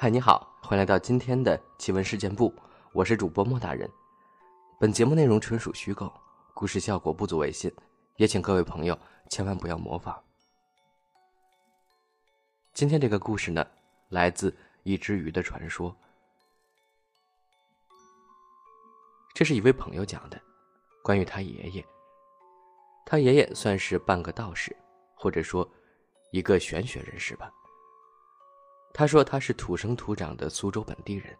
嗨，你好，欢迎来到今天的奇闻事件部，我是主播莫大人。本节目内容纯属虚构，故事效果不足为信，也请各位朋友千万不要模仿。今天这个故事呢，来自一只鱼的传说。这是一位朋友讲的，关于他爷爷。他爷爷算是半个道士，或者说一个玄学人士吧。他说他是土生土长的苏州本地人，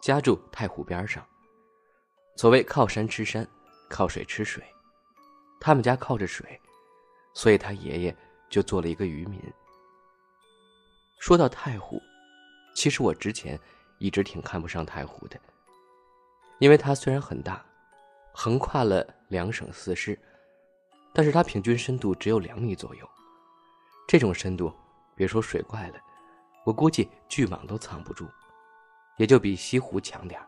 家住太湖边上。所谓靠山吃山，靠水吃水，他们家靠着水，所以他爷爷就做了一个渔民。说到太湖，其实我之前一直挺看不上太湖的，因为它虽然很大，横跨了两省四市，但是它平均深度只有两米左右，这种深度。别说水怪了，我估计巨蟒都藏不住，也就比西湖强点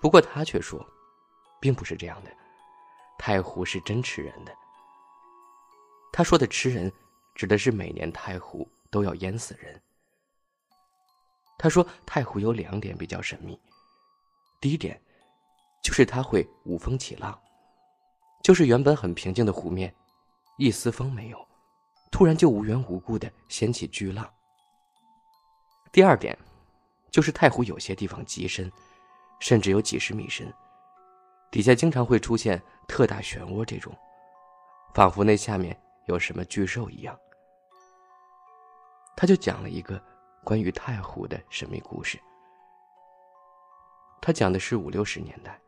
不过他却说，并不是这样的，太湖是真吃人的。他说的吃人，指的是每年太湖都要淹死人。他说太湖有两点比较神秘，第一点，就是它会无风起浪，就是原本很平静的湖面，一丝风没有。突然就无缘无故的掀起巨浪。第二点，就是太湖有些地方极深，甚至有几十米深，底下经常会出现特大漩涡，这种，仿佛那下面有什么巨兽一样。他就讲了一个关于太湖的神秘故事。他讲的是五六十年代，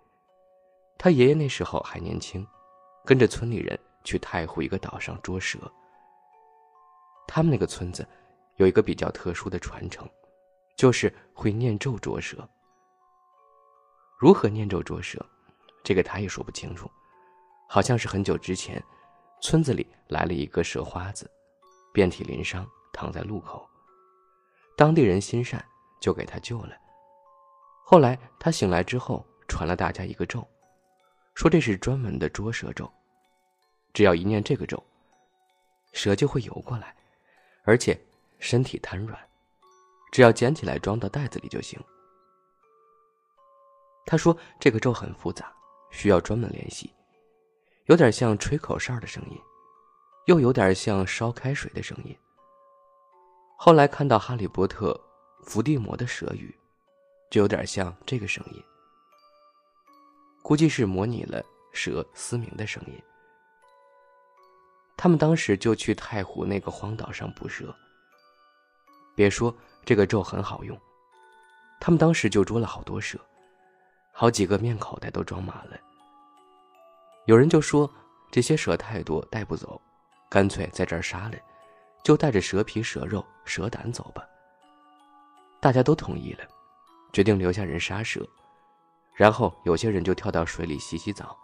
他爷爷那时候还年轻，跟着村里人去太湖一个岛上捉蛇。他们那个村子有一个比较特殊的传承，就是会念咒捉蛇。如何念咒捉蛇，这个他也说不清楚。好像是很久之前，村子里来了一个蛇花子，遍体鳞伤，躺在路口。当地人心善，就给他救了。后来他醒来之后，传了大家一个咒，说这是专门的捉蛇咒，只要一念这个咒，蛇就会游过来。而且身体瘫软，只要捡起来装到袋子里就行。他说：“这个咒很复杂，需要专门练习，有点像吹口哨的声音，又有点像烧开水的声音。”后来看到《哈利波特》伏地魔的蛇语，就有点像这个声音，估计是模拟了蛇嘶鸣的声音。他们当时就去太湖那个荒岛上捕蛇。别说这个咒很好用，他们当时就捉了好多蛇，好几个面口袋都装满了。有人就说这些蛇太多带不走，干脆在这儿杀了，就带着蛇皮、蛇肉、蛇胆走吧。大家都同意了，决定留下人杀蛇，然后有些人就跳到水里洗洗澡，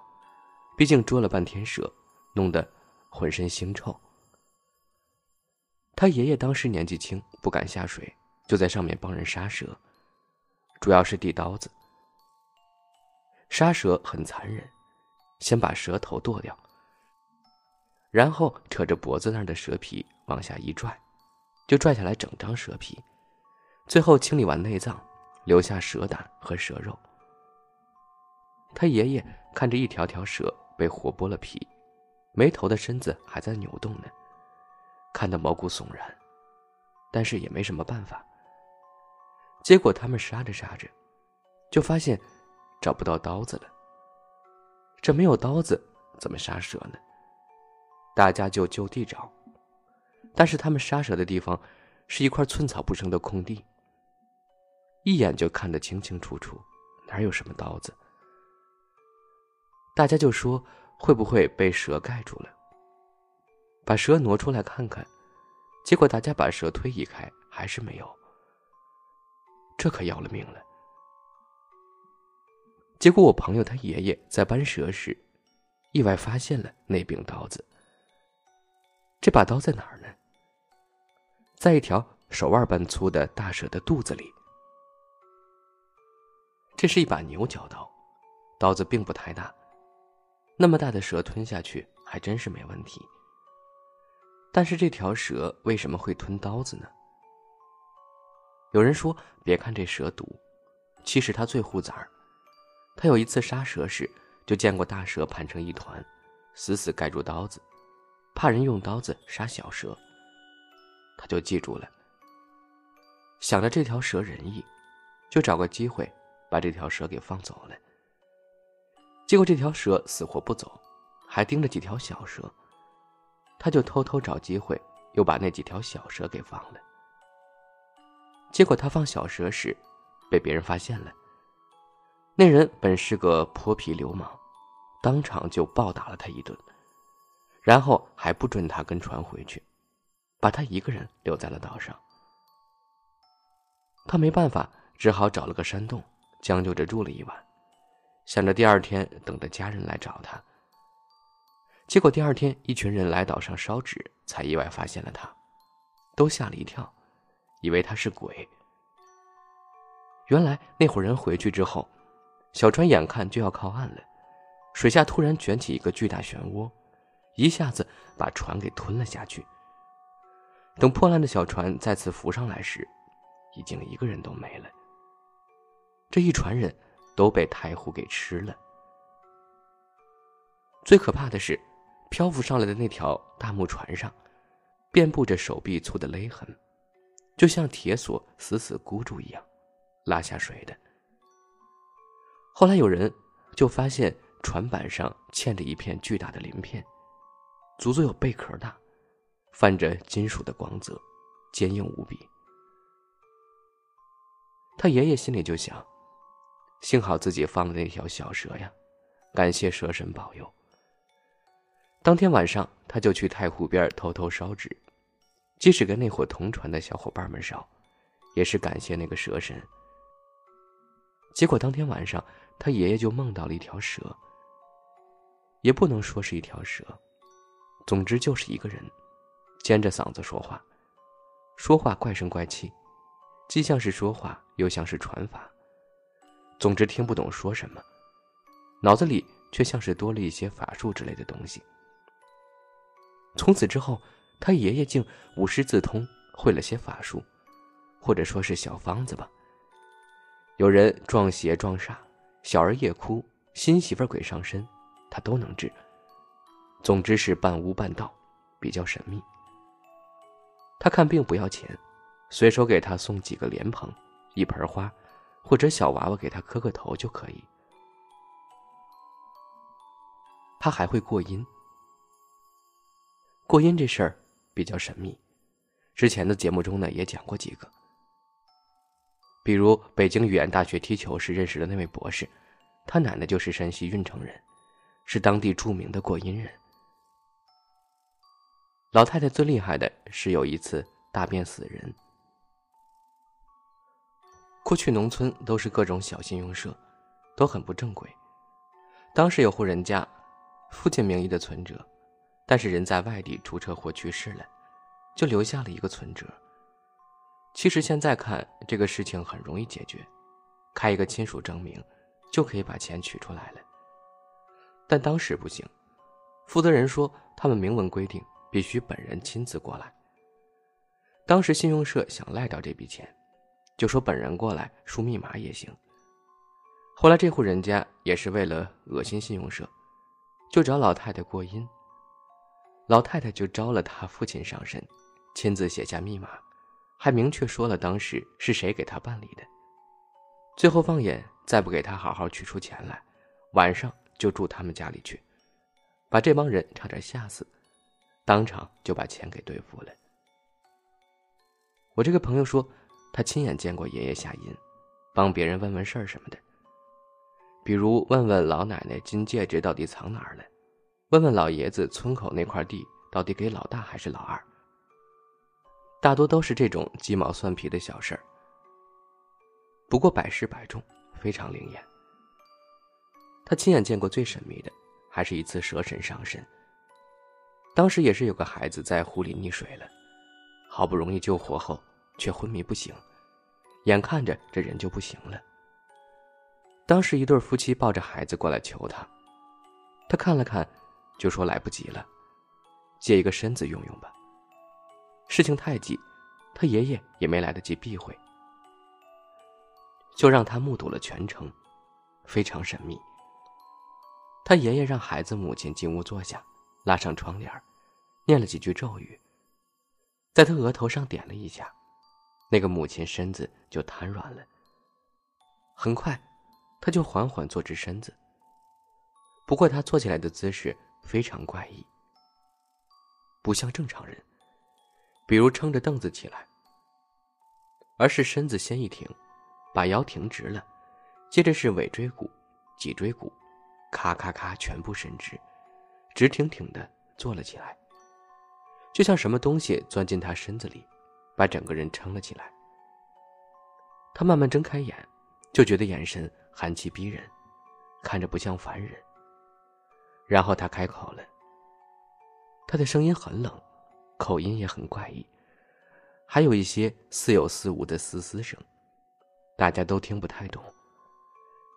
毕竟捉了半天蛇，弄得。浑身腥臭。他爷爷当时年纪轻，不敢下水，就在上面帮人杀蛇，主要是递刀子。杀蛇很残忍，先把蛇头剁掉，然后扯着脖子那儿的蛇皮往下一拽，就拽下来整张蛇皮，最后清理完内脏，留下蛇胆和蛇肉。他爷爷看着一条条蛇被活剥了皮。没头的身子还在扭动呢，看得毛骨悚然，但是也没什么办法。结果他们杀着杀着，就发现找不到刀子了。这没有刀子怎么杀蛇呢？大家就就地找，但是他们杀蛇的地方是一块寸草不生的空地，一眼就看得清清楚楚，哪有什么刀子？大家就说。会不会被蛇盖住了？把蛇挪出来看看，结果大家把蛇推移开，还是没有。这可要了命了。结果我朋友他爷爷在搬蛇时，意外发现了那柄刀子。这把刀在哪儿呢？在一条手腕般粗的大蛇的肚子里。这是一把牛角刀，刀子并不太大。那么大的蛇吞下去还真是没问题。但是这条蛇为什么会吞刀子呢？有人说，别看这蛇毒，其实它最护崽儿。他有一次杀蛇时，就见过大蛇盘成一团，死死盖住刀子，怕人用刀子杀小蛇。他就记住了，想着这条蛇仁义，就找个机会把这条蛇给放走了。结果这条蛇死活不走，还盯着几条小蛇，他就偷偷找机会又把那几条小蛇给放了。结果他放小蛇时，被别人发现了。那人本是个泼皮流氓，当场就暴打了他一顿，然后还不准他跟船回去，把他一个人留在了岛上。他没办法，只好找了个山洞，将就着住了一晚。想着第二天等着家人来找他，结果第二天一群人来岛上烧纸，才意外发现了他，都吓了一跳，以为他是鬼。原来那伙人回去之后，小船眼看就要靠岸了，水下突然卷起一个巨大漩涡，一下子把船给吞了下去。等破烂的小船再次浮上来时，已经一个人都没了。这一船人。都被太湖给吃了。最可怕的是，漂浮上来的那条大木船上，遍布着手臂粗的勒痕，就像铁锁死死箍住一样，拉下水的。后来有人就发现船板上嵌着一片巨大的鳞片，足足有贝壳大，泛着金属的光泽，坚硬无比。他爷爷心里就想。幸好自己放了那条小蛇呀，感谢蛇神保佑。当天晚上，他就去太湖边偷偷烧纸，即使跟那伙同船的小伙伴们烧，也是感谢那个蛇神。结果当天晚上，他爷爷就梦到了一条蛇，也不能说是一条蛇，总之就是一个人，尖着嗓子说话，说话怪声怪气，既像是说话，又像是传法。总之听不懂说什么，脑子里却像是多了一些法术之类的东西。从此之后，他爷爷竟无师自通，会了些法术，或者说是小方子吧。有人撞邪撞煞，小儿夜哭，新媳妇鬼上身，他都能治。总之是半巫半道，比较神秘。他看病不要钱，随手给他送几个莲蓬，一盆花。或者小娃娃给他磕个头就可以。他还会过阴。过阴这事儿比较神秘，之前的节目中呢也讲过几个。比如北京语言大学踢球时认识的那位博士，他奶奶就是山西运城人，是当地著名的过阴人。老太太最厉害的是有一次大便死人。过去农村都是各种小信用社，都很不正规。当时有户人家，父亲名义的存折，但是人在外地出车祸去世了，就留下了一个存折。其实现在看这个事情很容易解决，开一个亲属证明，就可以把钱取出来了。但当时不行，负责人说他们明文规定必须本人亲自过来。当时信用社想赖掉这笔钱。就说本人过来输密码也行。后来这户人家也是为了恶心信用社，就找老太太过阴。老太太就招了他父亲上身，亲自写下密码，还明确说了当时是谁给他办理的。最后放眼再不给他好好取出钱来，晚上就住他们家里去，把这帮人差点吓死，当场就把钱给兑付了。我这个朋友说。他亲眼见过爷爷下阴，帮别人问问事儿什么的，比如问问老奶奶金戒指到底藏哪儿了，问问老爷子村口那块地到底给老大还是老二。大多都是这种鸡毛蒜皮的小事儿，不过百试百中，非常灵验。他亲眼见过最神秘的，还是一次蛇神上身。当时也是有个孩子在湖里溺水了，好不容易救活后。却昏迷不醒，眼看着这人就不行了。当时一对夫妻抱着孩子过来求他，他看了看，就说来不及了，借一个身子用用吧。事情太急，他爷爷也没来得及避讳，就让他目睹了全程，非常神秘。他爷爷让孩子母亲进屋坐下，拉上窗帘，念了几句咒语，在他额头上点了一下，那个母亲身子就瘫软了。很快，他就缓缓坐直身子。不过他坐起来的姿势非常怪异，不像正常人，比如撑着凳子起来，而是身子先一挺，把腰挺直了，接着是尾椎骨、脊椎骨。咔咔咔，全部伸直，直挺挺的坐了起来，就像什么东西钻进他身子里，把整个人撑了起来。他慢慢睁开眼，就觉得眼神寒气逼人，看着不像凡人。然后他开口了，他的声音很冷，口音也很怪异，还有一些似有似无的嘶嘶声，大家都听不太懂。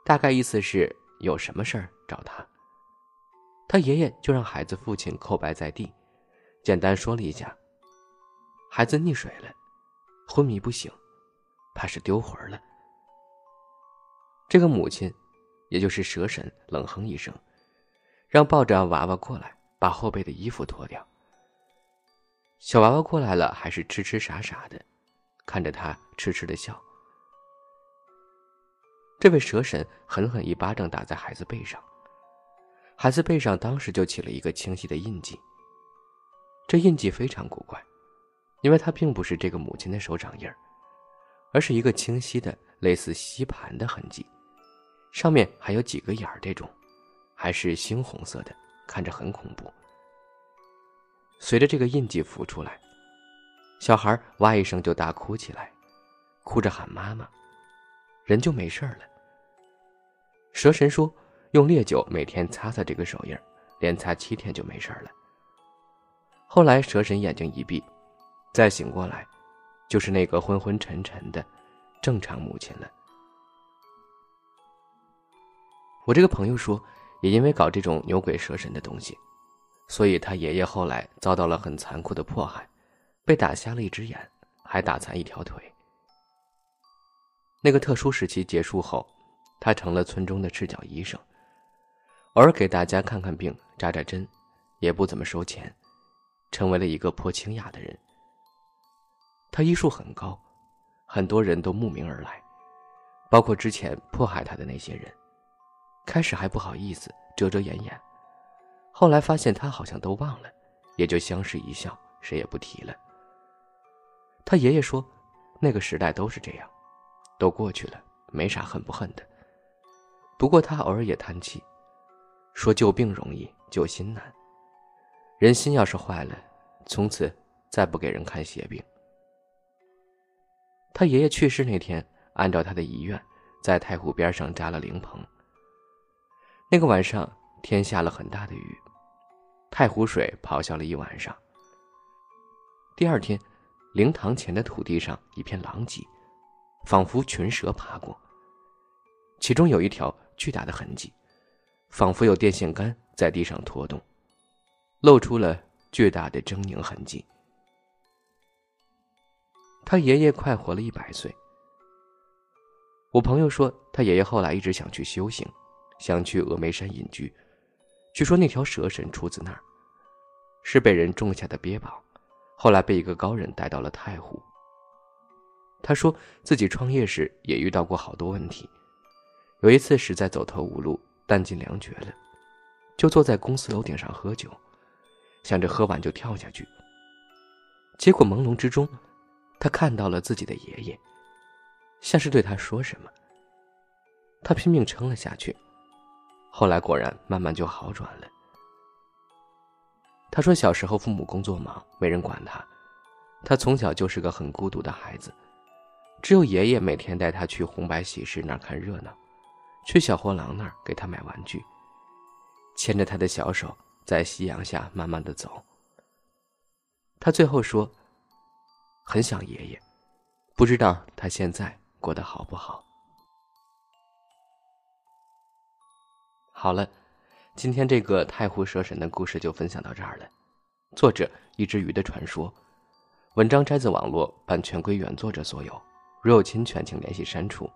大概意思是。有什么事儿找他？他爷爷就让孩子父亲叩拜在地，简单说了一下。孩子溺水了，昏迷不醒，怕是丢魂了。这个母亲，也就是蛇神，冷哼一声，让抱着娃娃过来，把后背的衣服脱掉。小娃娃过来了，还是痴痴傻傻的，看着他痴痴的笑。这位蛇神狠狠一巴掌打在孩子背上，孩子背上当时就起了一个清晰的印记。这印记非常古怪，因为它并不是这个母亲的手掌印儿，而是一个清晰的类似吸盘的痕迹，上面还有几个眼儿，这种还是猩红色的，看着很恐怖。随着这个印记浮出来，小孩哇一声就大哭起来，哭着喊妈妈。人就没事了。蛇神说：“用烈酒每天擦擦这个手印连擦七天就没事了。”后来蛇神眼睛一闭，再醒过来，就是那个昏昏沉沉的正常母亲了。我这个朋友说，也因为搞这种牛鬼蛇神的东西，所以他爷爷后来遭到了很残酷的迫害，被打瞎了一只眼，还打残一条腿。那个特殊时期结束后，他成了村中的赤脚医生，偶尔给大家看看病、扎扎针，也不怎么收钱，成为了一个颇清雅的人。他医术很高，很多人都慕名而来，包括之前迫害他的那些人。开始还不好意思，遮遮掩掩，后来发现他好像都忘了，也就相视一笑，谁也不提了。他爷爷说，那个时代都是这样。都过去了，没啥恨不恨的。不过他偶尔也叹气，说救病容易，救心难。人心要是坏了，从此再不给人看邪病。他爷爷去世那天，按照他的遗愿，在太湖边上扎了灵棚。那个晚上天下了很大的雨，太湖水咆哮了一晚上。第二天，灵堂前的土地上一片狼藉。仿佛群蛇爬过，其中有一条巨大的痕迹，仿佛有电线杆在地上拖动，露出了巨大的狰狞痕迹。他爷爷快活了一百岁。我朋友说，他爷爷后来一直想去修行，想去峨眉山隐居，据说那条蛇神出自那儿，是被人种下的鳖宝，后来被一个高人带到了太湖。他说自己创业时也遇到过好多问题，有一次实在走投无路、弹尽粮绝了，就坐在公司楼顶上喝酒，想着喝完就跳下去。结果朦胧之中，他看到了自己的爷爷，像是对他说什么。他拼命撑了下去，后来果然慢慢就好转了。他说小时候父母工作忙，没人管他，他从小就是个很孤独的孩子。只有爷爷每天带他去红白喜事那儿看热闹，去小货郎那儿给他买玩具，牵着他的小手在夕阳下慢慢的走。他最后说：“很想爷爷，不知道他现在过得好不好。”好了，今天这个太湖蛇神的故事就分享到这儿了。作者：一只鱼的传说，文章摘自网络，版权归原作者所有。如有侵权，请联系删除。